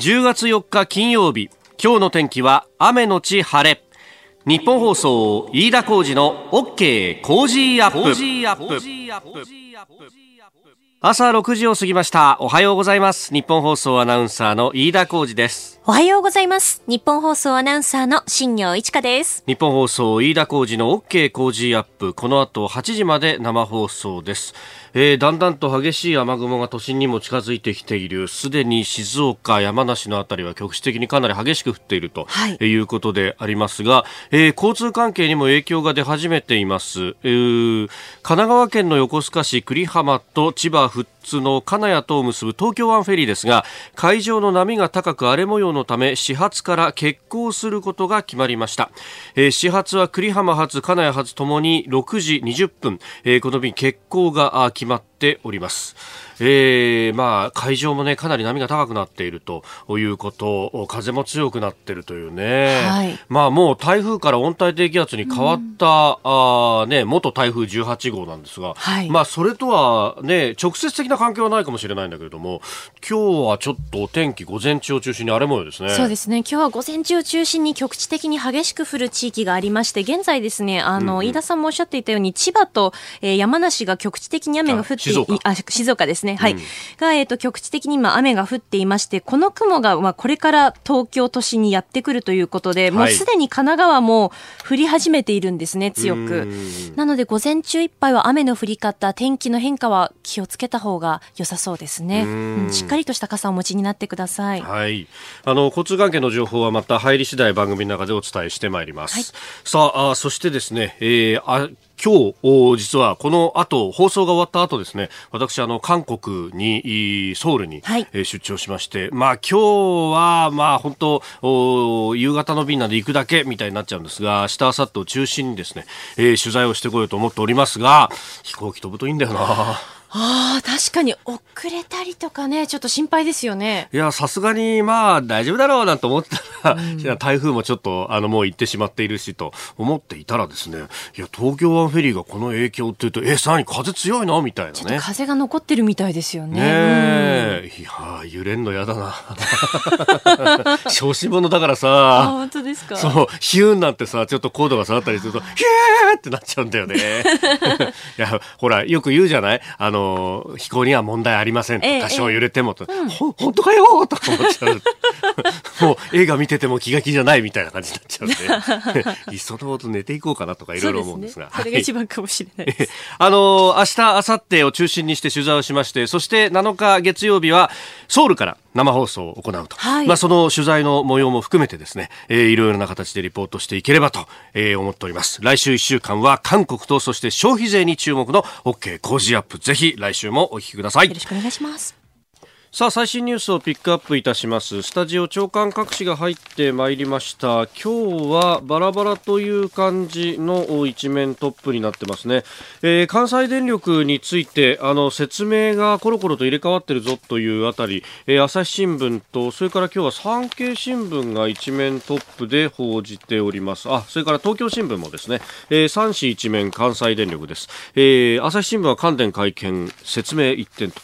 10月4日金曜日今日の天気は雨のち晴れ。ニッポン放送飯田浩司の OK! Cozy up!。朝6時を過ぎました。おはようございます。ニッポン放送アナウンサーの飯田浩司です。おはようございます。ニッポン放送アナウンサーの新行市佳です。ニッポン放送飯田浩司の OK! Cozy up!。この後8時まで生放送です。えー、だんだんと激しい雨雲が都心にも近づいてきている。すでに静岡、山梨のあたりは局地的にかなり激しく降っていると、はい、いうことでありますが、えー、交通関係にも影響が出始めています、えー、神奈川県の横須賀市久里浜と千葉富津の金谷とを結ぶ東京湾フェリーですが海上の波が高く荒れ模様のため始発から欠航することが決まりました、えー、始発は久里浜発金谷発ともに6時20分、えー、この便欠航が決まっております。えー、まあ、海上もね、かなり波が高くなっているということ、風も強くなっているというね、はい、まあ、もう台風から温帯低気圧に変わった、うん、あね、元台風18号なんですが、はい、まあ、それとはね、直接的な関係はないかもしれないんだけれども、今日はちょっとお天気、午前中を中心に荒れ模様ですね。そうですね、今日は午前中を中心に局地的に激しく降る地域がありまして、現在ですね、あの、うんうん、飯田さんもおっしゃっていたように、千葉と、えー、山梨が局地的に雨が降ってい、あ、静岡ですね。はい。うん、が、えっ、ー、と、局地的に今雨が降っていまして、この雲が、まあ、これから東京都心にやってくるということで、はい、もうすでに神奈川も降り始めているんですね、強く。なので、午前中いっぱいは雨の降り方、天気の変化は気をつけた方が良さそうですね。うん、しっかりとした傘をお持ちになってください。はい。あの、交通関係の情報はまた入り次第番組の中でお伝えしてまいります。はい、さああ、そしてですね、えー、あ今日、実はこの後、放送が終わった後ですね、私、あの、韓国に、ソウルに、はい、出張しまして、まあ今日は、まあ本当、夕方の便なんで行くだけみたいになっちゃうんですが、明日、明後日を中心にですね、えー、取材をしてこようと思っておりますが、飛行機飛ぶといいんだよな。ああ、確かに遅れたりとかね、ちょっと心配ですよね。いや、さすがに、まあ、大丈夫だろうなんて思ったら、うん、台風もちょっと、あの、もう行ってしまっているし、と思っていたらですね、いや、東京湾フェリーがこの影響っていうと、え、さらに風強いのみたいなね。風が残ってるみたいですよね。ねえ、うん、いや、揺れんの嫌だな。小子者だからさ。あ、本当ですかそう、ヒューンなんてさ、ちょっと高度が下がったりすると、ヒューってなっちゃうんだよね。いや、ほら、よく言うじゃない？あの、の飛行には問題ありませんと、多少揺れてもと、ええ、ほ本当かよ？とか思っちゃう。もう映画見てても気が気じゃないみたいな感じになっちゃうんで。いっそのこと寝ていこうかなとかいろいろ思うんですが。そ、ね,、れが一番かもしれないです、あの明日明後日を中心にして取材をしましてそして7日月曜日はソウルから生放送を行うと、はい、まあ、その取材の模様も含めてですね、えー、いろいろな形でリポートしていければと、えー、思っております。来週1週間は韓国とそして消費税に注目の OK 工事アップ。ぜひ来週もお聞きください。よろしくお願いします。さあ最新ニュースをピックアップいたします。スタジオ長官各紙が入ってまいりました。今日はバラバラという感じの一面トップになってますね、えー、関西電力についてあの説明がコロコロと入れ替わってるぞというあたり、えー、朝日新聞とそれから今日は産経新聞が一面トップで報じております。あそれから東京新聞もですね、えー、3紙一面関西電力です、えー、朝日新聞は関電会見説明一点と。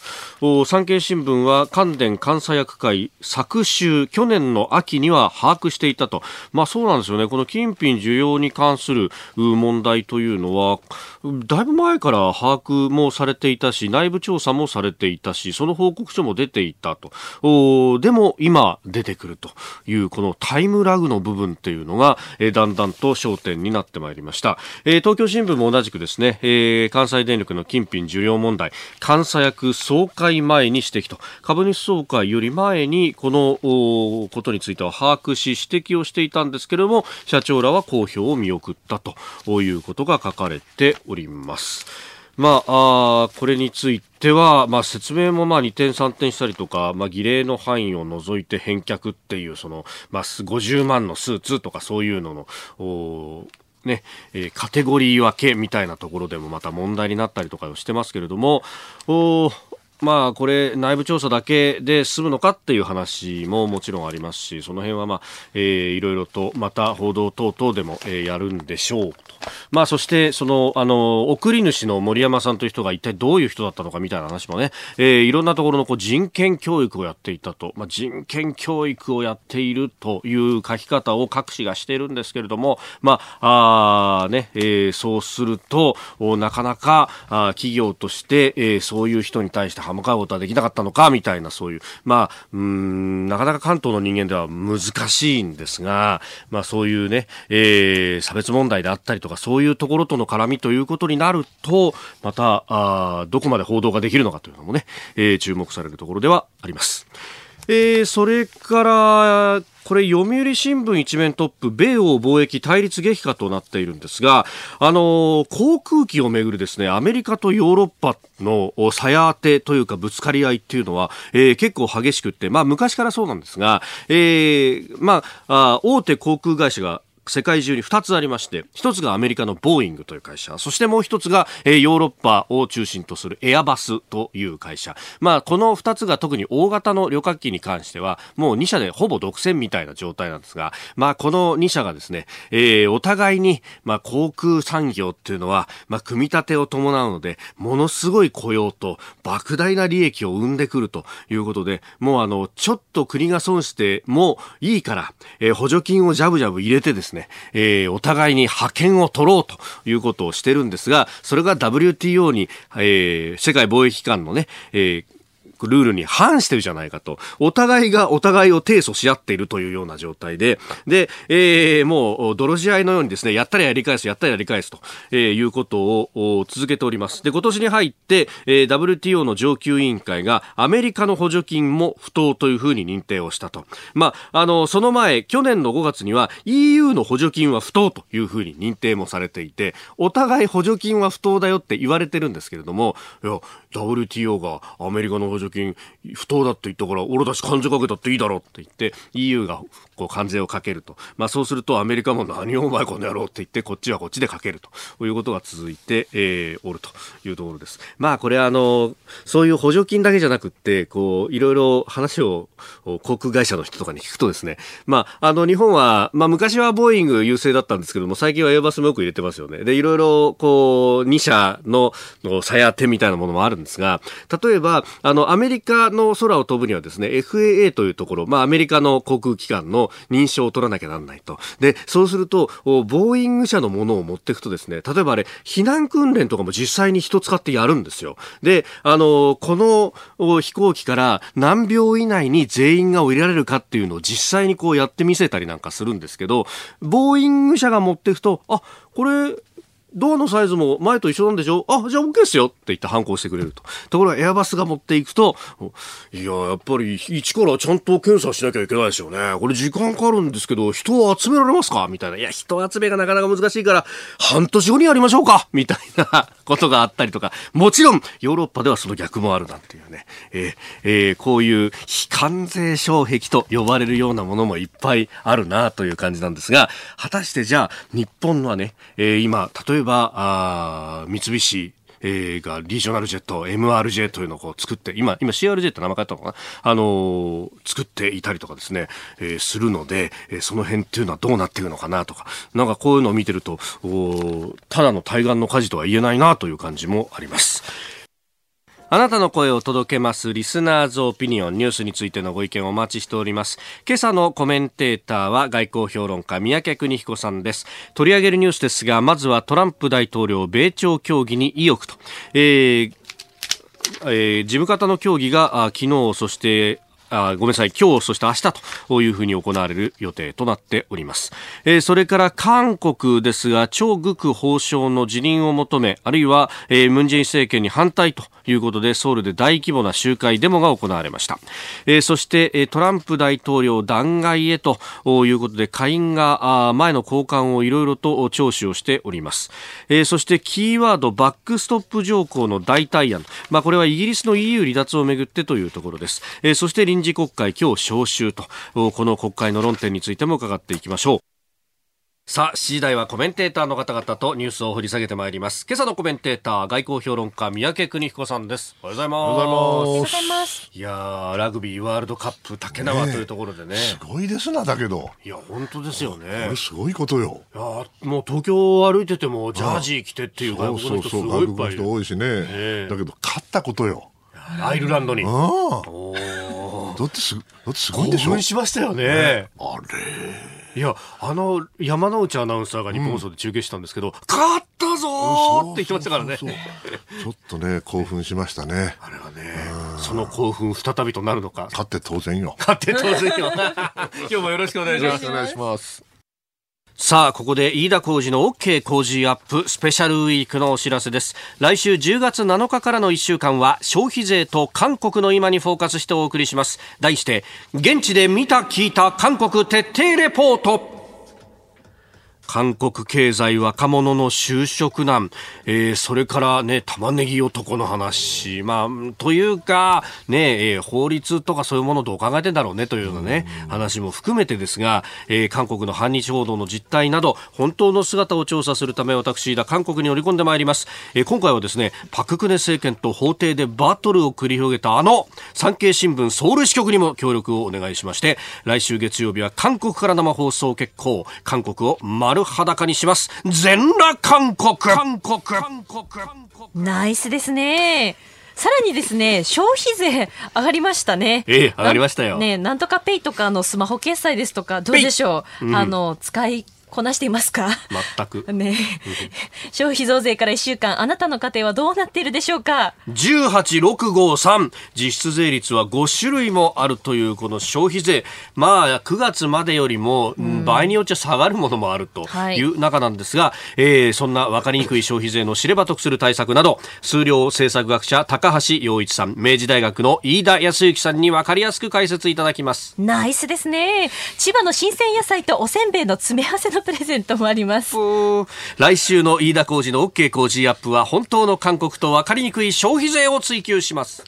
産経新聞は関電監査役会昨週去年の秋には把握していたと、まあ、そうなんですよね。この金品需要に関する問題というのはだいぶ前から把握もされていたし内部調査もされていたしその報告書も出ていたと。でも今出てくるというこのタイムラグの部分っていうのが、えー、だんだんと焦点になってまいりました、えー、東京新聞も同じくですね、えー、関西電力の金品受領問題監査役総会前に指摘と。株主総会より前にこのことについては把握し指摘をしていたんですけれども社長らは公表を見送ったということが書かれております。まあ、あこれについては、まあ、説明もまあ2点3点したりとか、まあ、儀礼の範囲を除いて返却っていうその、まあ、50万のスーツとかそういうののおね、えー、カテゴリー分けみたいなところでもまた問題になったりとかをしてますけれども、おまあ、これ、内部調査だけで済むのかっていう話ももちろんありますし、その辺は、まあ、えー、いろいろと、また報道等々でも、えー、やるんでしょうと。まあ、そして、その、あの、送り主の森山さんという人が一体どういう人だったのかみたいな話もね、えー、いろんなところのこう人権教育をやっていたと、まあ、人権教育をやっているという書き方を各紙がしているんですけれども、まあ、あね、えー、そうすると、なかなか、あ企業として、えー、そういう人に対して歯向かうことはできなかったのかみたいなそういう、まあ、うん、なかなか関東の人間では難しいんですが、まあそういうね、えー、差別問題であったりとか、そういうところとの絡みということになると、また、あどこまで報道ができるのかというのもね、えー、注目されるところではあります。えー、それから、これ読売新聞一面トップ米欧貿易対立激化となっているんですがあの航空機をめぐるですねアメリカとヨーロッパの鞘当てというかぶつかり合いっていうのは、えー、結構激しくってまあ昔からそうなんですが、えー、まあ大手航空会社が世界中に2つありまして、1つがアメリカのボーイングという会社、そしてもう1つが、え、ヨーロッパを中心とするエアバスという会社。まあ、この2つが特に大型の旅客機に関しては、もう2社でほぼ独占みたいな状態なんですが、まあ、この2社がですね、えー、お互いに、まあ、航空産業っていうのは、まあ、組み立てを伴うので、ものすごい雇用と莫大な利益を生んでくるということで、もうあの、ちょっと国が損してもいいから、えー、補助金をジャブジャブ入れてですね、ね、えー、お互いに覇権を取ろうということをしてるんですが、それが WTO に、えー、世界貿易機関のね、えールールに反してるじゃないかと、お互いがお互いを提訴し合っているというような状態で、で、えー、もう、泥仕合のようにですね、やったらやり返す、やったらやり返すと、えー、いうことを続けております。で、今年に入って、えー、WTO の上級委員会がアメリカの補助金も不当というふうに認定をしたと。まあ、あの、その前、去年の5月には EU の補助金は不当というふうに認定もされていて、お互い補助金は不当だよって言われてるんですけれども、いや、WTO がアメリカの補助金不当だって言ったから俺たち関税かけたっていいだろって言って EU がこう関税をかけると、まあ、そうするとアメリカも何をお前この野郎って言ってこっちはこっちでかけるということが続いて、えー、おるというところです。まあこれあのそういう補助金だけじゃなくってこういろいろ話を航空会社の人とかに聞くとですね、まああの日本は、まあ、昔はボーイング優勢だったんですけども最近はエアバスもよく入れてますよね。でいろいろこう2社のの鞘当てみたいなものもあるんですが例えばあのアメリカの空を飛ぶにはですね FAA というところ、まあ、アメリカの航空機関の認証を取らなきゃなんないと。で、そうすると、ボーイング社のものを持っていくとですね、例えばあれ、避難訓練とかも実際に人使ってやるんですよ。で、あの、この飛行機から何秒以内に全員が降りられるかっていうのを実際にこうやってみせたりなんかするんですけど、ボーイング社が持っていくと、あ、これ、ドアのサイズも前と一緒なんでしょ？あ、じゃあ OK ですよって言って反抗してくれると。ところがエアバスが持っていくと、いや、やっぱり一からちゃんと検査しなきゃいけないですよね。これ時間かかるんですけど、人を集められますか？みたいな。いや、人集めがなかなか難しいから、半年後にやりましょうか？みたいな ことがあったりとか、もちろん、ヨーロッパではその逆もあるなんていうね。えー、えー、こういう非関税障壁と呼ばれるようなものもいっぱいあるなという感じなんですが、果たしてじゃあ、日本はね、えー、今、例えばば、あ三菱、えー、がリージョナルジェット MRJ というのを作って今今 CRJ って名前変えたのかな？あのー、作っていたりとかですね、えー、するので、えー、その辺っていうのはどうなっていくのかなとかなんかこういうのを見てるとただの対岸の火事とは言えないなという感じもあります。あなたの声を届けますリスナーズオピニオンニュースについてのご意見をお待ちしております。今朝のコメンテーターは外交評論家三宅邦彦さんです。取り上げるニュースですが、まずはトランプ大統領米朝協議に意欲と。えーえー、事務方の協議が昨日、そしてあごめんなさい、今日、そして明日というふうに行われる予定となっております。えー、それから韓国ですが、張ク法相の辞任を求め、あるいは、えー、ムンジェイン政権に反対ということで、ソウルで大規模な集会デモが行われました。えー、そして、えトランプ大統領弾劾へということで、下院があ前の交換をいろいろと聴取をしております。え、そして、キーワード、バックストップ条項の代替案。まあ、これはイギリスの EU 離脱をめぐってというところです。え、そして、臨時国会今日召集とこの国会の論点についても伺っていきましょうさあ、7時台はコメンテーターの方々とニュースを掘り下げてまいります。今朝のコメンテーター、外交評論家、三宅邦彦さんです。おはようございます。おはようございます。いやラグビーワールドカップ竹縄というところでね。ねすごいですな、だけど。いや、本当ですよね。これすごいことよ。いやもう東京を歩いてても、ジャージー着てっていう外国の人すごいいっぱいいる。多いしね。だけど、勝ったことよ。アイルランドに。ああ。だってす、だってすごいでしょ？興奮しましたよね。あれ。いや、あの、山内アナウンサーが日本放送で中継したんですけど、うん、勝ったぞって言ってましたからね。そうちょっとね、興奮しましたね。あれはね、その興奮再びとなるのか。勝って当然よ。勝って当然よ。今日もよろしくお願いします。よろしくお願いします。さあ、ここで飯田工事の OK 工事アップスペシャルウィークのお知らせです。来週10月7日からの1週間は消費税と韓国の今にフォーカスしてお送りします。題して、現地で見た聞いた韓国徹底レポート。韓国経済若者の就職難、えー、それからね、玉ねぎ男の話、まあ、というか、ね、えー、法律とかそういうものどう考えてんだろうねというようなね、話も含めてですが、えー、韓国の反日報道の実態など、本当の姿を調査するため私、だ韓国に乗り込んでまいります。えー、今回はですね、パククネ政権と法廷でバトルを繰り広げたあの、産経新聞ソウル支局にも協力をお願いしまして、来週月曜日は韓国から生放送決行、韓国を丸丸裸にします。全裸韓国韓国韓国ナイスですね。さらにですね、消費税上がりましたね。ええ、上がりましたよ。ね、なんとかペイとかのスマホ決済ですとか、どうでしょう、うん、あの、使いこなしていますか？全く。ね消費増税から1週間、あなたの家庭はどうなっているでしょうか ?18653。実質税率は5種類もあるというこの消費税。まあ、9月までよりも、場合によっちゃ下がるものもあるという中なんですが、はい、えー、そんな分かりにくい消費税の知れば得する対策など、数量政策学者高橋洋一さん、明治大学の飯田康之さんに分かりやすく解説いただきます。ナイスですね。千葉の新鮮野菜とおせんべいの詰め合わせのプレゼントもあります。来週の飯田浩二の OK 工事アップは本当の韓国と分かりにくい消費税を追求します。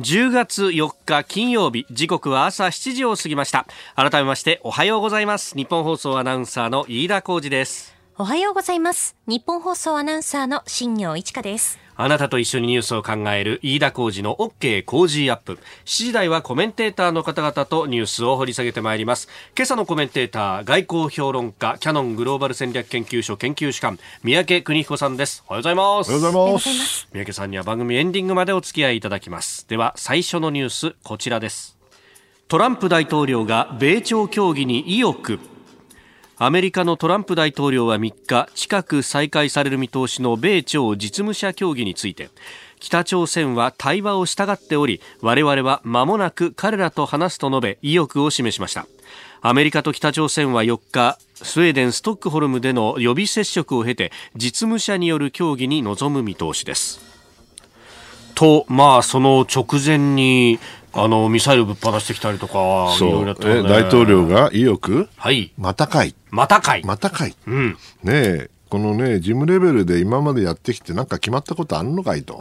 10月4日金曜日時刻は朝7時を過ぎました。改めましておはようございます。日本放送アナウンサーの飯田浩二です。おはようございます。日本放送アナウンサーの新業一華ですあなたと一緒にニュースを考える飯田浩二の OK 工事アップ。7時台はコメンテーターの方々とニュースを掘り下げてまいります。今朝のコメンテーター、外交評論家、キャノングローバル戦略研究所研究主幹、三宅邦彦さんです。おはようございます。おはようございます。三宅さんには番組エンディングまでお付き合いいただきます。では、最初のニュース、こちらです。トランプ大統領が米朝協議に意欲。アメリカのトランプ大統領は3日近く再開される見通しの米朝実務者協議について北朝鮮は対話を従っており我々は間もなく彼らと話すと述べ意欲を示しました。アメリカと北朝鮮は4日スウェーデン・ストックホルムでの予備接触を経て実務者による協議に臨む見通しです。とまあその直前にあのミサイルぶっ放してきたりとか、そう、ね、大統領が意欲、はい、またかい、またかい、またかい、うん、ねえ、このね、事務レベルで今までやってきて、なんか決まったことあるのかいと。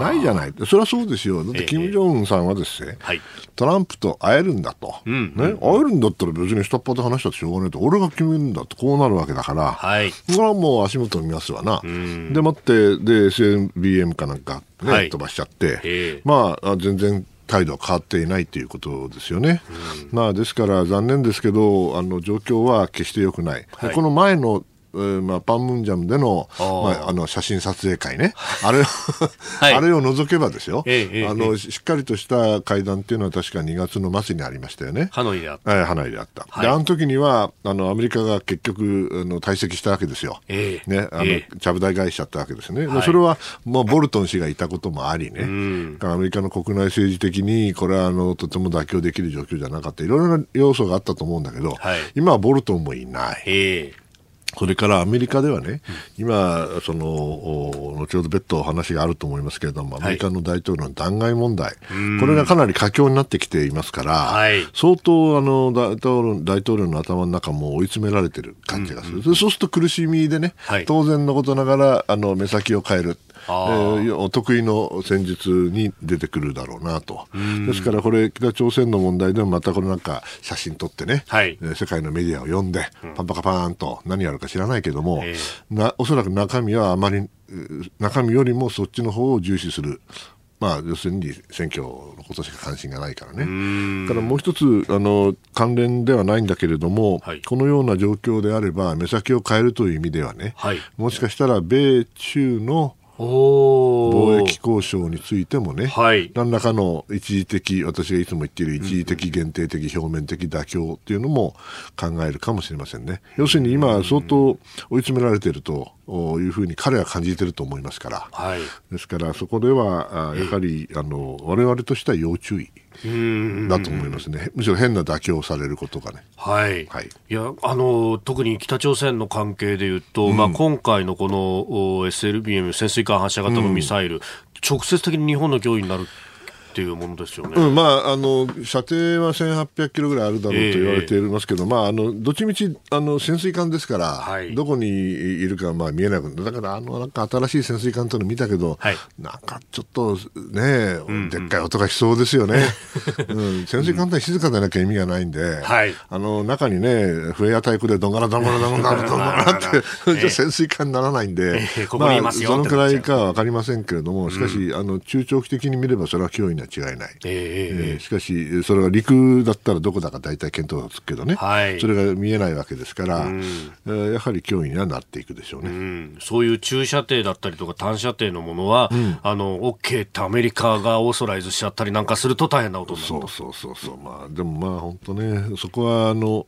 ないじゃない。それはそうですよ。だって、金正恩さんはですね、はい、トランプと会えるんだと。うん、ね、会えるんだったら別に下っ端で話したってしょうがないと。俺が決めるんだと、こうなるわけだから。はい。これはもう足元見ますわな。うん、で、待って、で、SNBM かなんかね、はい、飛ばしちゃって、まあ、全然態度は変わっていないということですよね。うん、まあ、ですから残念ですけど、あの状況は決して良くない。はい、この前のえーまあ、パンムンジャムでのまあ、あの写真撮影会ね、あれをはい、あれを除けばですよ、ええ、あの、しっかりとした会談っていうのは確か2月の末にありましたよね。ハノイであった。えー、ハノイであった。はい、で、あの時には、あの、アメリカが結局、あの退席したわけですよ。えね、あの、ちゃぶ台返しちゃったわけですね。はい、それは、もうボルトン氏がいたこともありね、アメリカの国内政治的に、これはあのとても妥協できる状況じゃなかった、いろいろな要素があったと思うんだけど、はい、今はボルトンもいない。えそれからアメリカではね、今、その後ほど別途話があると思いますけれども、アメリカの大統領の弾劾問題、これがかなり佳境になってきていますから、はい、相当あの大統領大統領の頭の中も追い詰められてる感じがする、そうすると苦しみでね、はい、当然のことながらあの目先を変える。えー、お得意の戦術に出てくるだろうなと。ですからこれ、北朝鮮の問題でもまたこれなんか写真撮ってね、はい、世界のメディアを呼んで、パンパカパーンと何やるか知らないけども、なおそらく中身はあまり、中身よりもそっちの方を重視する。まあ、要するに選挙のことしか関心がないからね。からもう一つあの関連ではないんだけれども、はい、このような状況であれば目先を変えるという意味ではね、はい、もしかしたら米中の貿易交渉についてもね、はい、何らかの一時的、私がいつも言っている一時的、限定的、表面的妥協っていうのも考えるかもしれませんね。要するに今、相当追い詰められているというふうに彼は感じていると思いますから、はい、ですからそこでは、やはり、あの我々としては要注意。だと思いますね、むしろ変な妥協されることがね。はい、はい、いやあの特に北朝鮮の関係でいうと、うん、まあ、今回のこの SLBM 潜水艦発射型のミサイル、うん、直接的に日本の脅威になるっていうものですよね、うん、まあ、あの射程は1800キロぐらいあるだろうと言われていますけど、えー、まあ、あのどっちみちあの潜水艦ですから、はい、どこにいるかまあ見えなくだからあのなんか新しい潜水艦というの見たけど、はい、なんかちょっとね、うん、でっかい音がしそうですよね、うん、潜水艦って静かでなきゃ意味がないんで、はい、あの中にね、笛や太鼓でどんがらどんがらどんがらどんがらって、じゃ潜水艦にならないんで、えー、まあ、そのくらいかは分かりませんけれども、しかし、あの中長期的に見ればそれは脅威には違いない、えー、えー、しかし、それが陸だったらどこだか大体見当がつくけどね、はい、それが見えないわけですから、うん、えー、やはり脅威にはなっていくでしょうね、うん、そういう中射程だったりとか短射程のものは、うん、あの OK ってアメリカがオーソライズしちゃったりなんかすると大変なことになるそうそうそうそう、まあ、でもまあ本当ね、そこはあの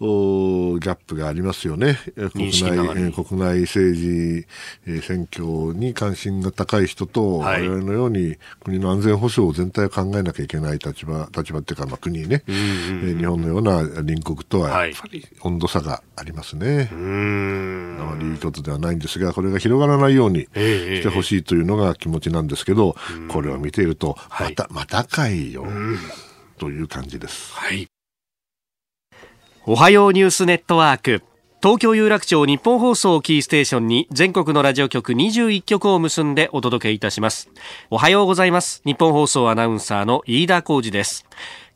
おギャップがありますよね、国内国内政治、えー、選挙に関心が高い人と、はい、我々のように国の安全保障全体を考えなきゃいけない立場、立場っていうか、まあ、国ね、うんうんうん、日本のような隣国とはやっぱり温度差がありますね。あまりいいことではないんですが、これが広がらないようにしてほしいというのが気持ちなんですけど、これを見ていると、また、はい、またかいよ、という感じです。はい。おはようニュースネットワーク。東京有楽町日本放送キーステーションに全国のラジオ局21局を結んでお届けいたします。おはようございます。日本放送アナウンサーの飯田浩二です。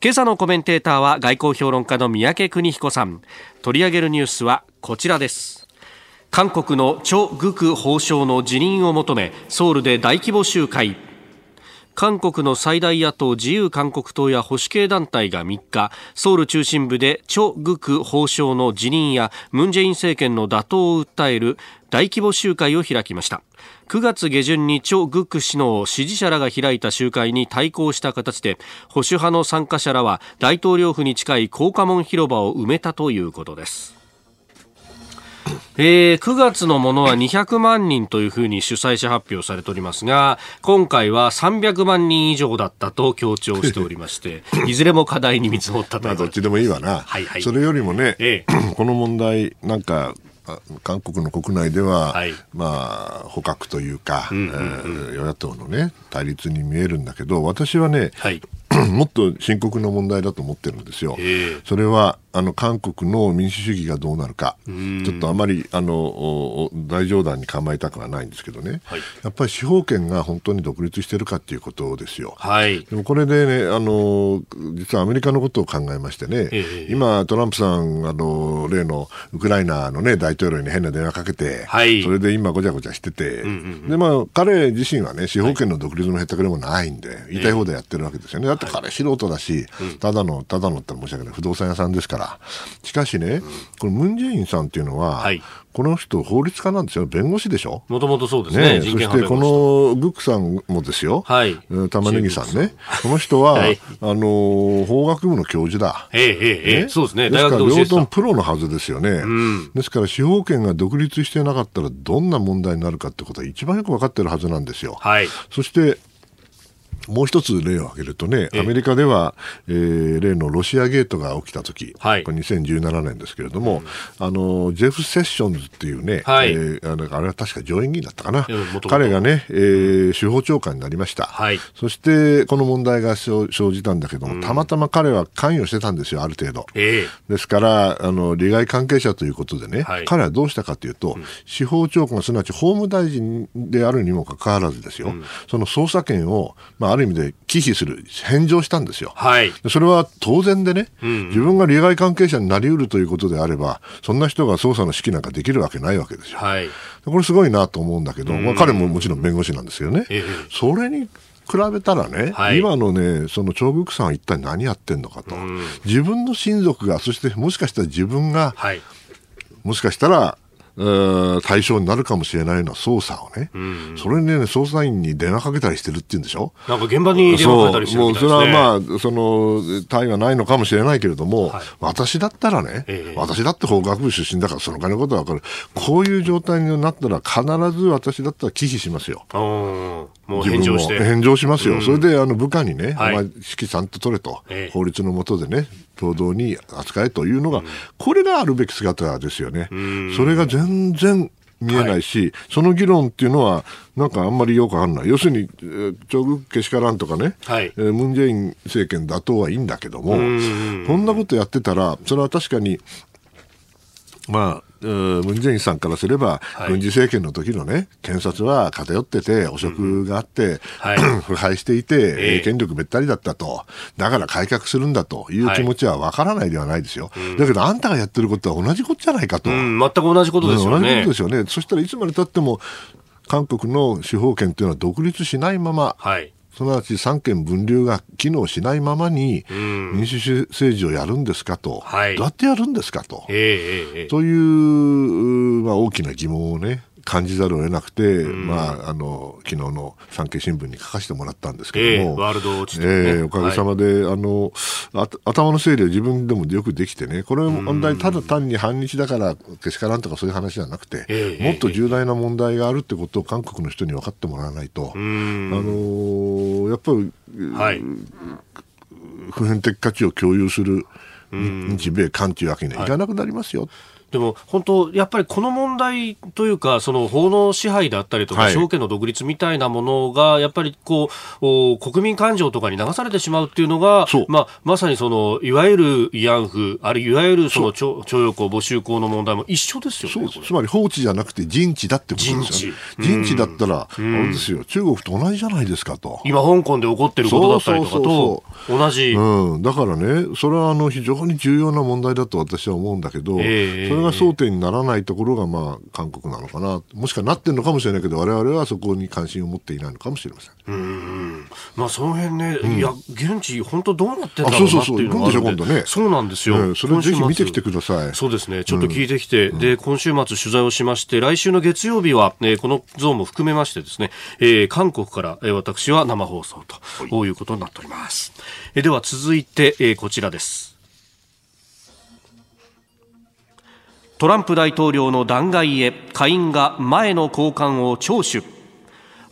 今朝のコメンテーターは外交評論家の三宅邦彦さん。取り上げるニュースはこちらです。韓国のチョ・グク法相の辞任を求め、ソウルで大規模集会。韓国の最大野党自由韓国党や保守系団体が3日ソウル中心部でチョ・グク法相の辞任やムン・ジェイン政権の打倒を訴える大規模集会を開きました。9月下旬にチョ・グク氏の支持者らが開いた集会に対抗した形で保守派の参加者らは大統領府に近い高架門広場を埋めたということです。えー、9月のものは200万人というふうに主催者発表されておりますが、今回は300万人以上だったと強調しておりまして、いずれも課題に見積もったと。まあ、どっちでもいいわな。はいはい。それよりもね、ええ、この問題、なんか、韓国の国内では、はい、まあ、捕獲というか、うんうんうん、えー、与野党のね、対立に見えるんだけど、私はね、はい、もっと深刻な問題だと思ってるんですよ。それはあの韓国の民主主義がどうなるか、ちょっとあまりあの大冗談に構えたくはないんですけどね、はい、やっぱり司法権が本当に独立しているかということですよ。はい、でもこれでねあの、実はアメリカのことを考えましてね、今、トランプさん、あの例のウクライナの、ね、大統領に変な電話かけて、はい、それで今、ごちゃごちゃしてて、うんうんうん、でまあ、彼自身はね、司法権の独立もへったくれもないんで、言いたい放題やってるわけですよね。だって彼、素人だし、ただの、ただのって申し訳ない、不動産屋さんですから。しかしね、このムン・ジェインさんっていうのは、はい、この人、法律家なんですよ、弁護士でしょ？もともとそうですね、ねそしてこのグックさんもですよ、はい、玉ねぎさんね、この人は、はい、あの法学部の教授だ。ええええ、そうですね、ですから両方プロのはずですよね、うん、ですから司法権が独立してなかったら、どんな問題になるかってことは一番よく分かってるはずなんですよ。はい、そしてもう一つ例を挙げるとね、アメリカでは、えー、例のロシアゲートが起きた時、はい、これ2017年ですけれども、うん、あの、ジェフ・セッションズっていうね、はい、えー、あのあれは確か上院議員だったかな。彼がね、えー、司法長官になりました。はい、そして、この問題が生じたんだけども、たまたま彼は関与してたんですよ、ある程度。えー、ですから、あの、利害関係者ということでね、はい、彼はどうしたかというと、うん、司法長官、すなわち法務大臣であるにもかかわらずですよ、うん、その捜査権を、まあ、ある意味で忌避する、返上したんですよ。はい、それは当然でね、うん、自分が利害関係者になりうるということであれば、そんな人が捜査の指揮なんかできるわけないわけですよ。はい、これすごいなと思うんだけど、まあ、彼ももちろん弁護士なんですよね。えそれに比べたらね、はい、今のね、その長福さんは一体何やってんのかと、自分の親族が、そしてもしかしたら自分が、はい、もしかしたら対象になるかもしれないような捜査をね、うん、それにね、捜査員に電話かけたりしてるって言うんでしょ？なんか現場に電話かけたりしてるみたいです、ね、もうそれはまあ、その、単位はないのかもしれないけれども、はい、私だったらね、えー、私だって法学部出身だからその金のことはわかる。こういう状態になったら必ず私だったら忌避しますよ。もう返上して。返上しますよ。うん、それで、あの、部下にね、はい、お前、指揮さんと取れと、えー、法律の下でね、平等に扱えというのが、うん、これがあるべき姿ですよね。それが全然見えないし、はい、その議論っていうのは、なんかあんまりよくわかんない。要するに、えー、チョグけしからんとかね、はい、えー、ムン・ジェイン政権打倒はいいんだけども、こんなことやってたら、それは確かに、まあ、ムン・ジェインさんからすれば、はい、軍事政権の時のね、検察は偏ってて、汚職があって、うんはい、腐敗していて、えー、権力べったりだったと、だから改革するんだという気持ちは分からないではないですよ。はい、だけど、あんたがやってることは同じことじゃないかと。うん、全く同じことですよね。同じことですよね。そしたらいつまでたっても、韓国の司法権というのは独立しないまま、はい、すなわち三権分立が機能しないままに民主主義政治をやるんですかと、はい、どうやってやるんですかと、えー、という、まあ、大きな疑問をね、感じざるを得なくて、うん、まあ、あの、昨日の産経新聞に書かせてもらったんですけども、えー、ワールド地点、ね、えー、おかげさまで、はい、あの頭の整理は自分でもよくできてね、これ問題、ただ単に反日だからけしからんとかそういう話じゃなくて、えー、もっと重大な問題があるってことを韓国の人に分かってもらわないと、あのやっぱり、はい、普遍的価値を共有する日米韓というわけにはいかなくなりますよ。はいでも本当、やっぱりこの問題というか、その法の支配であったりとか、証券の独立みたいなものが、やっぱりこう国民感情とかに流されてしまうっていうのが、まあ、まさにそのいわゆる慰安婦、あるいわゆるその徴用工、募集工の問題も一緒ですよねつまり放置じゃなくて人治だってことですよね。人治。だったら、あれですよ、中国と同じじゃないですかと。今、香港で起こってることだったりとかと同じ。うん、だからね、それはあの非常に重要な問題だと私は思うんだけど、えー、それが争点にならないところが、まあ、韓国なのかな、もしくはなってるのかもしれないけど、われわれはそこに関心を持っていないのかもしれません。うんまあ、その辺ね、うん、いや、現地、本当どうなってんだろうなっていうのがあるんで、そうなんですよ、えー、それぜひ見てきてください。そうですね、ちょっと聞いてきて、うん、で、今週末取材をしまして、来週の月曜日は、えー、この像も含めましてですね、えー、韓国から、えー、私は生放送ということになっております。えー、では続いて、えー、こちらです。トランプ大統領の弾劾へ下院が前の高官を聴取。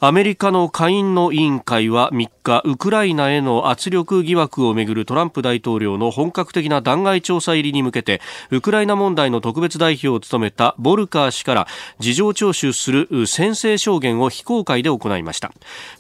アメリカの下院の委員会は3日ウクライナへの圧力疑惑をめぐるトランプ大統領の本格的な弾劾調査入りに向けてウクライナ問題の特別代表を務めたボルカー氏から事情聴取する宣誓証言を非公開で行いました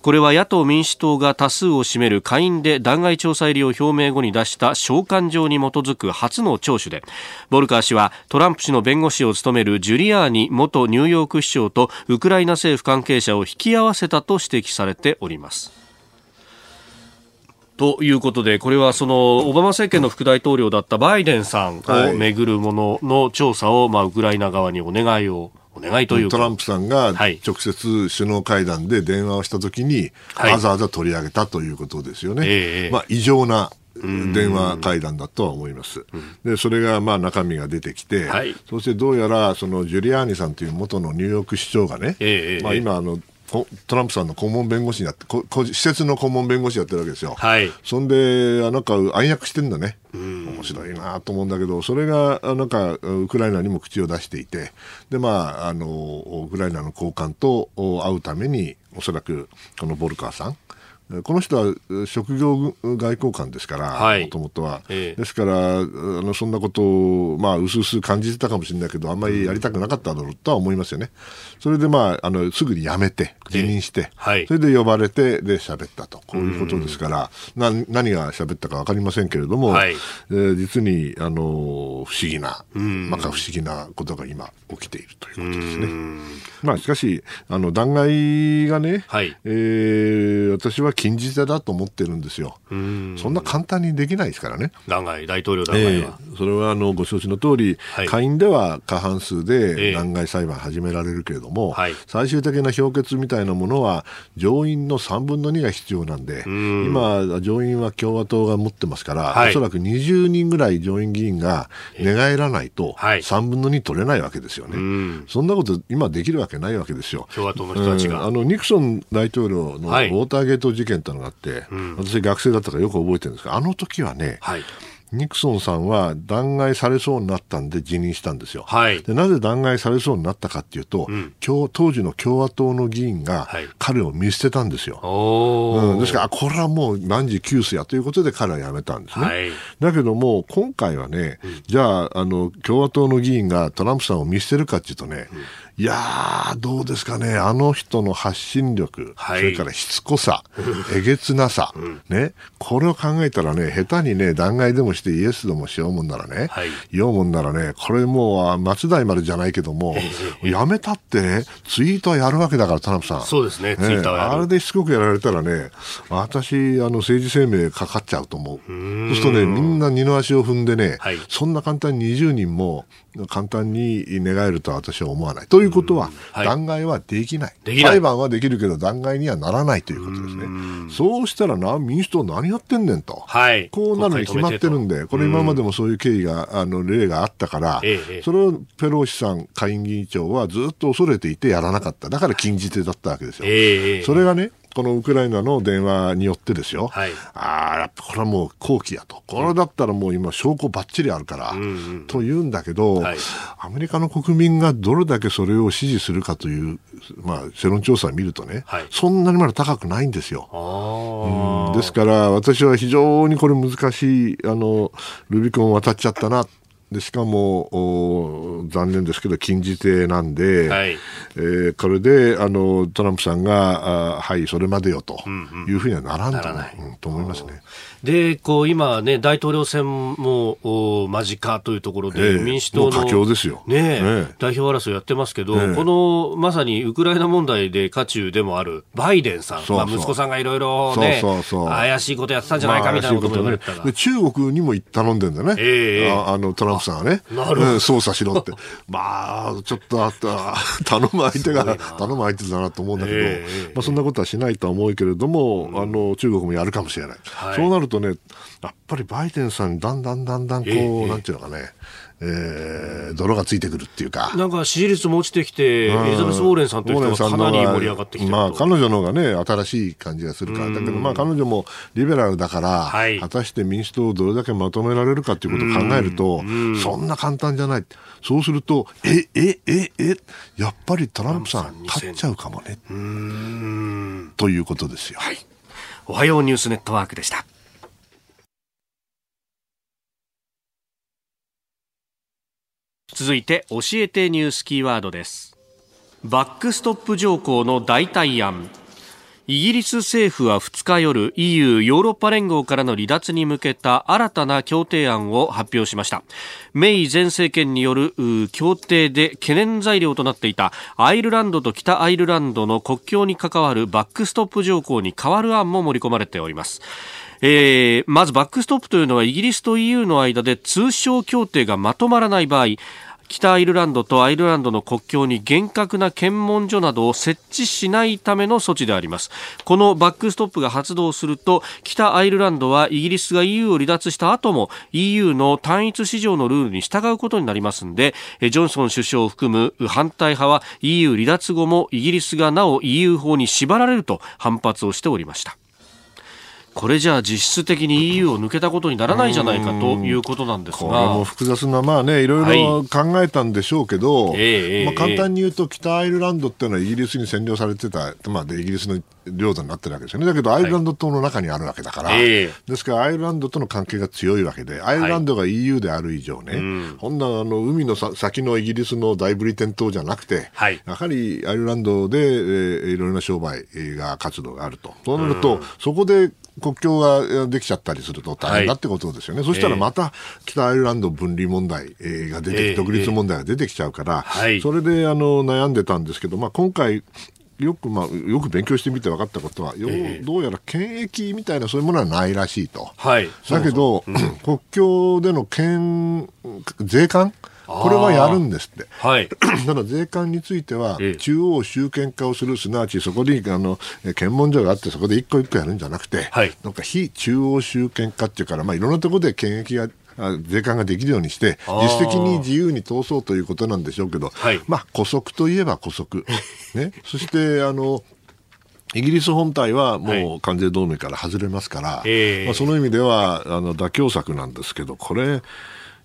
これは野党民主党が多数を占める下院で弾劾調査入りを表明後に出した召喚状に基づく初の聴取でボルカー氏はトランプ氏の弁護士を務めるジュリアーニ元ニューヨーク市長とウクライナ政府関係者を引き合わせたと指摘されております。ということで、これはそのオバマ政権の副大統領だったバイデンさんをめぐるものの調査を、まあ、ウクライナ側にお願いをお願いというトランプさんが直接首脳会談で電話をしたときに、わざわざ取り上げたということですよね。えー、まあ、異常な電話会談だとは思います。で、それがまあ中身が出てきて、はい、そしてどうやらそのジュリアーニさんという元のニューヨーク市長がね、えー、まあ今あのトランプさんの顧問弁護士になって、施設の顧問弁護士やってるわけですよ。はい。そんで、なんか暗躍してんだね。面白いなと思うんだけど、それが、なんか、ウクライナにも口を出していて、で、まあ、あの、ウクライナの高官と会うために、おそらく、このボルカーさん、この人は職業外交官ですから、もともとは、ええ、ですからあの、そんなことを、まあ、うすうす感じてたかもしれないけど、あんまりやりたくなかっただろうとは思いますよね。それで、まあ、あのすぐに辞めて、辞任して、えはい、それで呼ばれて、で喋ったと、こういうことですから、な何が喋ったか分かりませんけれども、はい、えー、実にあの不思議な、まか不思議なことが今、起きているということですね。まあ、しかし、あの弾劾がね、はい、えー、私は禁じ手だと思ってるんですよ。そんな簡単にできないですからね。弾劾、大統領弾劾は。えー、それはあのご承知の通り、はい、下院では過半数で弾劾裁判始められるけれども、えー、最終的な評決みたいなものは、上院の3分の2が必要なんで、ん今、上院は共和党が持ってますから、はい、おそらく20人ぐらい上院議員が寝返らないと、3分の2取れないわけですよね。そんなこと今できるわけないわけですよ。共和党の人たちが。あのニクソン大統領のウォーターゲート事件ってのがあって、はい、私学生だったからよく覚えてるんですが、あの時はね、はい。ニクソンさんは弾劾されそうになったんで辞任したんですよ。はい、でなぜ弾劾されそうになったかっていうと、うん、当時の共和党の議員が彼を見捨てたんですよ。はい、うん、ですから、これはもう万事休すやということで彼は辞めたんですね。はい、だけども、今回はね、うん、じゃああの、共和党の議員がトランプさんを見捨てるかっていうとね、うんいやー、どうですかね、あの人の発信力、はい、それからしつこさ、えげつなさ、うん、ね、これを考えたらね、下手にね、弾劾でもしてイエスでもしようもんならね、はい、言おうもんならね、これもう、松代丸じゃないけども、やめたってね、ツイートはやるわけだから、田辺さん。そうですね、ツイートはあれでしつこくやられたらね、私、あの、政治生命かかっちゃうと思う。そうするとね、みんな二の足を踏んでね、はい、そんな簡単に20人も簡単に寝返るとは私は思わない。ということは、はい、弾劾はできない。裁判はできるけど弾劾にはならないということですね。そうしたらな、民主党何やってんねんと。はい、こうなるに決まってるんで、これ今までもそういう経緯が、あの、例があったから、それをペロシさん、下院議長はずっと恐れていてやらなかった。だから禁じ手だったわけですよ。それがね、このウクライナの電話によってですよ、はい、ああ、やっぱこれはもう後期やと、これだったらもう今、証拠ばっちりあるから、うんうん、と言うんだけど、はい、アメリカの国民がどれだけそれを支持するかという、まあ、世論調査を見るとね、はい、そんなにまだ高くないんですよ。うん、ですから、私は非常にこれ難しい、あの、ルビコン渡っちゃったな。でしかも残念ですけど禁じ手なんで、はい、えー、これであのトランプさんがあはいそれまでよというふうにはならんと,、う。ん、と思いますね。でこう今ね、大統領選も間近というところで、え民主党の、ね、え代表争いやってますけど、このまさにウクライナ問題で渦中でもあるバイデンさん、まあ、息子さんがいろいろね怪しいことやってたんじゃないかみたいなこと言われてたら、中国にも頼んでんだね、えー、ああのトランプさんはね、捜査しろって、まあ、ちょっとあった 頼む相手が頼む相手だなと思うんだけど、まあ、そんなことはしないとは思うけれども、あの中国もやるかもしれない、そうなるとね、やっぱりバイデンさんにだんだんだんだんこう、えー、なんていうのかね、えー、泥がついてくるっていうか。なんか支持率も落ちてきて、エリザベス・ウォーレンさんという人がかなり盛り上がってきてまあ、彼女の方がね、新しい感じがするから、だけど、まあ、彼女もリベラルだから、はい、果たして民主党をどれだけまとめられるかということを考えると、そんな簡単じゃない。そうすると、え、え、え、え、やっぱりトランプさん勝っちゃうかもね。ということですよ。はい。おはようニュースネットワークでした。続いて教えてニュースキーワードです。バックストップ条項の代替案。イギリス政府は2日夜 EU ヨーロッパ連合からの離脱に向けた新たな協定案を発表しました。メイ前政権による協定で懸念材料となっていたアイルランドと北アイルランドの国境に関わるバックストップ条項に変わる案も盛り込まれております。えー、まずバックストップというのはイギリスと EU の間で通商協定がまとまらない場合北アイルランドとアイルランドの国境に厳格な検問所などを設置しないための措置であります。このバックストップが発動すると北アイルランドはイギリスが EU を離脱した後も EU の単一市場のルールに従うことになりますのでジョンソン首相を含む反対派は EU 離脱後もイギリスがなお EU 法に縛られると反発をしておりました。これじゃあ実質的に EU を抜けたことにならないじゃないかということなんですが。これも複雑な、まあね、いろいろ考えたんでしょうけど、はい、まあ、簡単に言うと、北アイルランドっていうのはイギリスに占領されてた、まあ、でイギリスの領土になってるわけですよね。だけど、アイルランド島の中にあるわけだから、はい、ですから、アイルランドとの関係が強いわけで、アイルランドが EU である以上ね、はい、ほんなあの海の先のイギリスの大ブリテン島じゃなくて、はい、やはりアイルランドで、えー、いろいろな商売が活動があると。そうなると、そこで国境ができちゃったりすると大変だってことですよね、はい、そしたらまた北アイルランド分離問題が出て、独立問題が出てきちゃうから、それであの悩んでたんですけど、まあ、今回、よく、まあ、よく勉強してみて分かったことは、どうやら検疫みたいなそういうものはないらしいと。はい、だけど、そうそううん、国境での検税関これはやるんですって。はい。ただ税関については、中央集権化をする、すなわちそこにあの検問所があって、そこで一個一個やるんじゃなくて、はい、なんか非中央集権化っていうから、まあ、いろんなところで検疫が税関ができるようにして、自主的に自由に通そうということなんでしょうけど、はい、まあ、古速といえば古速。ね。そして、あの、イギリス本体はもう関税同盟から外れますから、はい、まあ、その意味ではあの妥協策なんですけど、これ、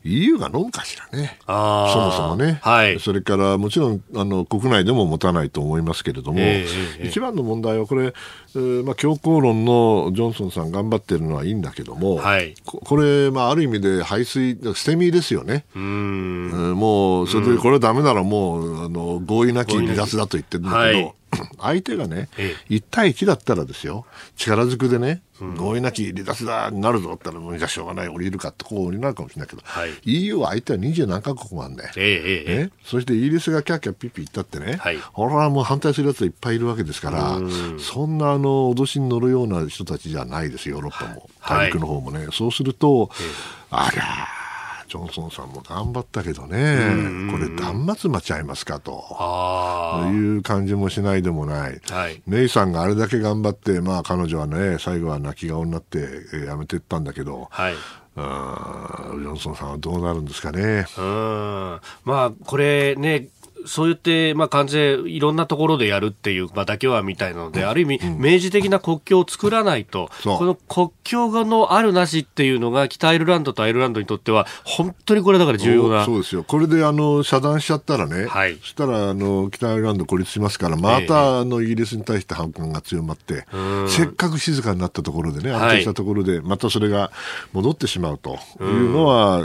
EU が飲むかしらね、そもそもね、はい、それからもちろんあの国内でも持たないと思いますけれども、えー、一番の問題はこれ、えーまあ、強硬論のジョンソンさん頑張ってるのはいいんだけども、はい、ここれ、まあ、ある意味で排水、捨て身ですよね。うん。もう、それでこれだめならもうあの合意なき離脱だと言ってるんだけど、相手がね、ええ、1対1だったらですよ、力ずくでね、合意なき離脱だになるぞったら、もうじゃしょうがない、降りるかってこうになるかもしれないけど、はい、EU は相手は20何カ国もあるん。だよ、ええね、そしてイギリスがキャッキャッピッピ言ったってね、はい、ほら、もう反対するやつはいっぱいいるわけですから、そんなあの脅しに乗るような人たちじゃないです、ヨーロッパも、大陸の方もね。そうすると、ありゃジョンソンさんも頑張ったけどね、これ、断末魔ちゃいますかと。いう感じもしないでもない、はい、メイさんがあれだけ頑張って、まあ、彼女はね、最後は泣き顔になって、えー、やめていったんだけど、はい、あジョンソンさんはどうなるんですかね。うん。まあ、これねそう言って、まあ、関税、いろんなところでやるっていう、まあ、妥協案みたいなので、ある意味、明示的な国境を作らないと、この国境のあるなしっていうのが、北アイルランドとアイルランドにとっては、本当にこれだから重要な。そうですよ。これで、あの、遮断しちゃったらね、はい、そしたら、あの、北アイルランド孤立しますから、また、あの、イギリスに対して反感が強まって、せっかく静かになったところでね、安定したところで、またそれが戻ってしまうというのは、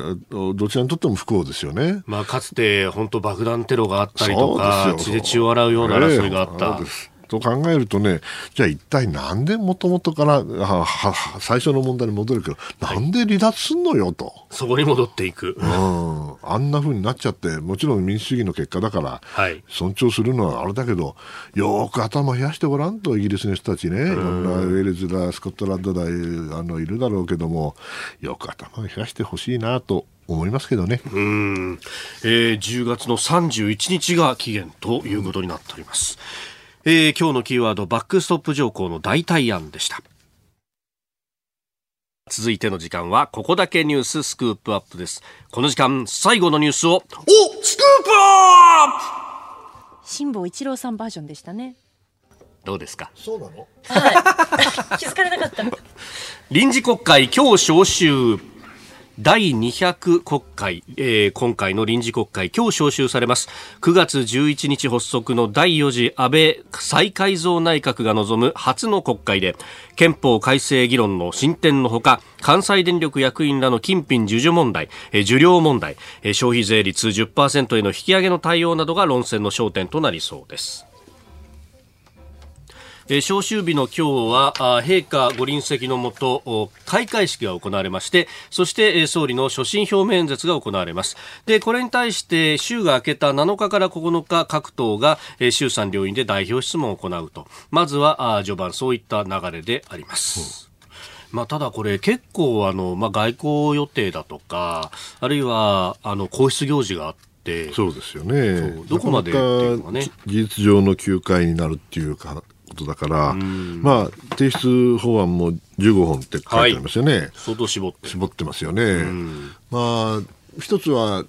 どちらにとっても不幸ですよね。まあ、かつて、本当爆弾テロがあったりとか、血で血を洗うような争いがあった。と考えるとね、じゃあ一体なんでもともとからはは最初の問題に戻るけど、はい、なんで離脱すんのよと。そこに戻っていく。うん。あんなふうになっちゃって、もちろん民主主義の結果だから、はい、尊重するのはあれだけど、よく頭冷やしてごらんと、イギリスの人たちね、いろんなウェールズだ、スコットランドだ、あのいるだろうけども、よく頭冷やしてほしいなと思いますけどね。うん、えー、10月の31日が期限ということになっております。えー、今日のキーワード、バックストップ条項の代替案でした。続いての時間は、ここだけニューススクープアップです。この時間、最後のニュースを、おスクープアップ辛坊一郎さんバージョンでしたね。どうですか？そうなの？はい。気づかれなかった。臨時国会今日召集。第200国会、えー、今回の臨時国会今日召集されます。9月11日発足の第4次安倍再改造内閣が望む初の国会で憲法改正議論の進展のほか関西電力役員らの金品授受問題、えー、受領問題、えー、消費税率10%への引き上げの対応などが論戦の焦点となりそうです。えー、召集日の今日は陛下ご臨席のもと開会式が行われましてそして、えー、総理の所信表明演説が行われます。でこれに対して週が明けた7日から9日各党が、えー、衆参両院で代表質問を行うと。まずはあ序盤そういった流れであります、う。ん、まあ、ただこれ結構あの、まあ、外交予定だとかあるいはあの皇室行事があってそうですよね。どこまでっていうのがね。事実上の休会になるっていうかことだから、まあ、提出法案も15本って書いてありますよね。はい、相当絞って。絞ってますよね。まあ、一つは、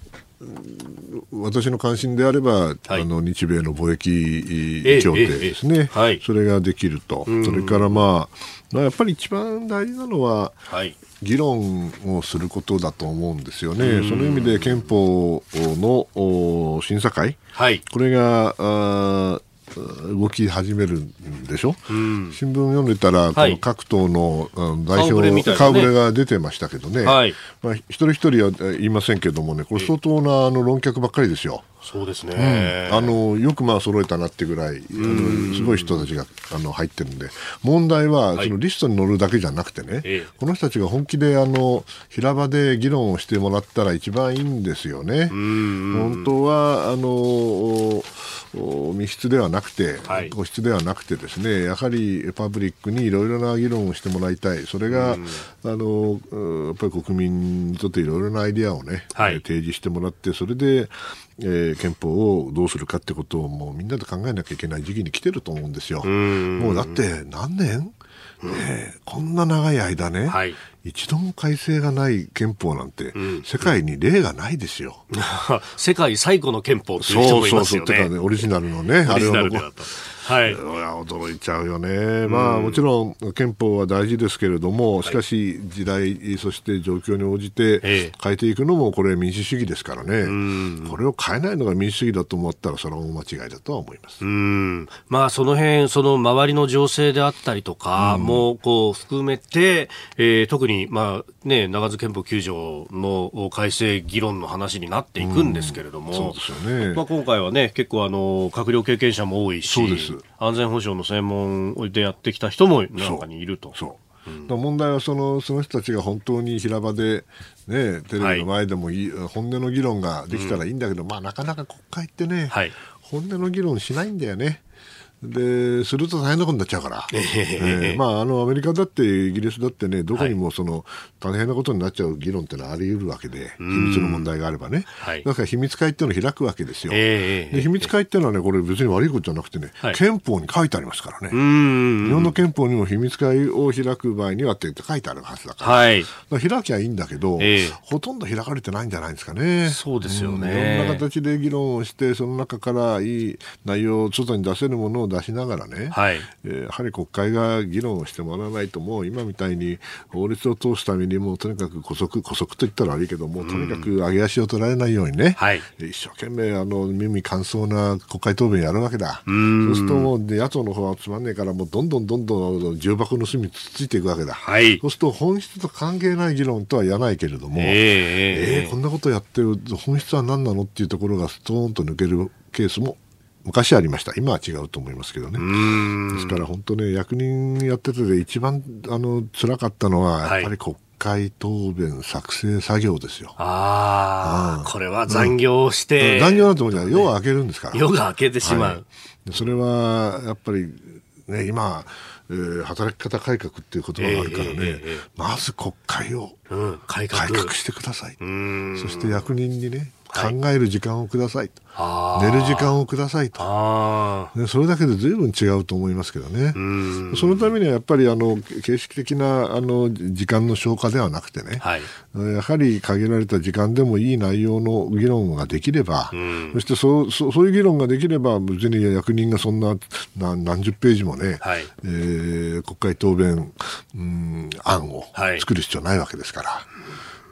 私の関心であれば、はい、あの日米の貿易協定ですね、はい、それができると、それから、まあ、やっぱり一番大事なのは、はい、議論をすることだと思うんですよね、その意味で憲法の審査会、はい、これがあ動き始めるんでしょ、うん、新聞読んでたら、この各党の代表、顔ぶれが出てましたけどね、はい、まあ、一人一人は言いませんけどもね、これ、相当なあの論客ばっかりですよ。そうですね、うん、あのよくまあ揃えたなってぐらい、あのすごい人たちがあの入ってるんで、問題はそのリストに載るだけじゃなくてね、はい、この人たちが本気であの平場で議論をしてもらったら一番いいんですよね。本当はあの密室ではなくて、はい、個室ではなくてですねやはりパブリックにいろいろな議論をしてもらいたい。それがあのやっぱり国民にとっていろいろなアイディアをね、はい、提示してもらってそれでえー、憲法をどうするかってことをもうみんなで考えなきゃいけない時期に来てると思うんですよ。もうだって何年、ね、こんな長い間ね、はい、一度も改正がない憲法なんて、世界に例がないですよ。世界最古の憲法っていう人もいますよね。そうそうそう。てかね、オリジナルのね、あれは。はい、驚いちゃうよね、まあ、もちろん憲法は大事ですけれども、しかし時代、そして状況に応じて変えていくのも、これ、民主主義ですからね、これを変えないのが民主主義だと思ったら、それは大間違いだとは思います。うん。まあ、その辺その周りの情勢であったりとかもこう含めて、えー、特に、まあね、長津憲法9条の改正議論の話になっていくんですけれども、そうですよね。まあ、今回はね、結構あの、閣僚経験者も多いし、そうです安全保障の専門でやってきた人も中にいると。そううん、問題はそのその人たちが本当に平場で、ね、テレビの前でもいい、はい、本音の議論ができたらいいんだけど、うん、まあ、なかなか国会ってね、はい、本音の議論しないんだよね。ですると大変なことになっちゃうから、えー、まあ、あのアメリカだってイギリスだってねどこにもその、大変なことになっちゃう議論ってのはあり得るわけで秘密の問題があればね、はい、だから秘密会っていうのを開くわけですよ、えー、で秘密会っていうのはねこれ別に悪いことじゃなくてね、はい、憲法に書いてありますからね。日本の憲法にも秘密会を開く場合にはって書いてあるはずだから,、はい、から開きゃいいんだけど、えー、ほとんど開かれてないんじゃないですかね。そうですよね、いろんな形で議論をしてその中からいい内容を外に出せるものを出しながらね、はい。えー、やはり国会が議論をしてもらわないと、もう今みたいに法律を通すために、もうとにかく姑息、姑息と言ったら悪いけど、もうとにかく上げ足を取られないようにね、はい、一生懸命あの耳乾燥な国会答弁やるわけだ。そうするともう、ね、野党の方はつまんねえから、もうどんどんどんどん重箱の隅つついていくわけだ。はい、そうすると本質と関係ない議論とは言わないけれども、えー、えー、こんなことやってる本質は何なのっていうところがストーンと抜けるケースも昔ありました、今は違うと思いますけどね、ですから本当ね、役人やっててで一番あの辛かったのは、やっぱり国会答弁作成作業ですよ。ああ、これは残業して、うん、残業だと思うじゃ夜が明けるんですから。夜が明けてしまう。はい、それはやっぱりね、今、えー、働き方改革っていう言葉があるからね、えーえー、まず国会を改革。してください、そして役人にね、考える時間をくださいと、はい、寝る時間をくださいと、ね、それだけでずいぶん違うと思いますけどね、そのためにはやっぱりあの形式的なあの時間の消化ではなくてね、はい、やはり限られた時間でもいい内容の議論ができれば、そしてそうそそういう議論ができれば、別に役人がそんな何十ページもね、はい、えー、国会答弁、うん、案を作る必要ないわけですから。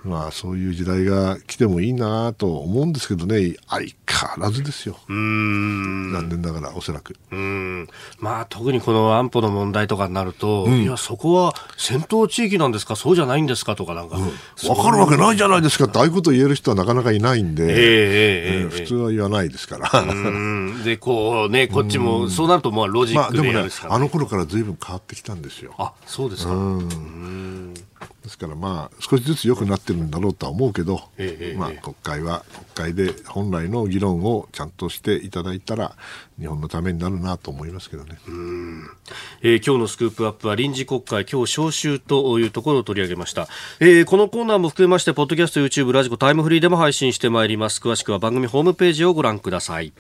まあ、そういう時代が来てもいいなと思うんですけどね、相変わらずですよ。うん。残念ながら、おそらく。うん。まあ、特にこの安保の問題とかになると、うん、いや、そこは戦闘地域なんですか、そうじゃないんですか？とか、なんか、うん、分かるわけないじゃないですかって、ああいうこと言える人はなかなかいないんで、えーえー、普通は言わないですから。で、こうね、こっちも、そうなると、まあ、ロジックでやるしか、ね、まあ、でもね、あの頃からずいぶん変わってきたんですよ。あ、そうですか。うんですからまあ少しずつ良くなってるんだろうとは思うけど、ええ、まあ、国会は国会で本来の議論をちゃんとしていただいたら日本のためになるなと思いますけどね、えー、今日のスクープアップは臨時国会今日召集というところを取り上げました、えー、このコーナーも含めましてポッドキャスト YouTube ラジコタイムフリーでも配信してまいります。詳しくは番組ホームページをご覧ください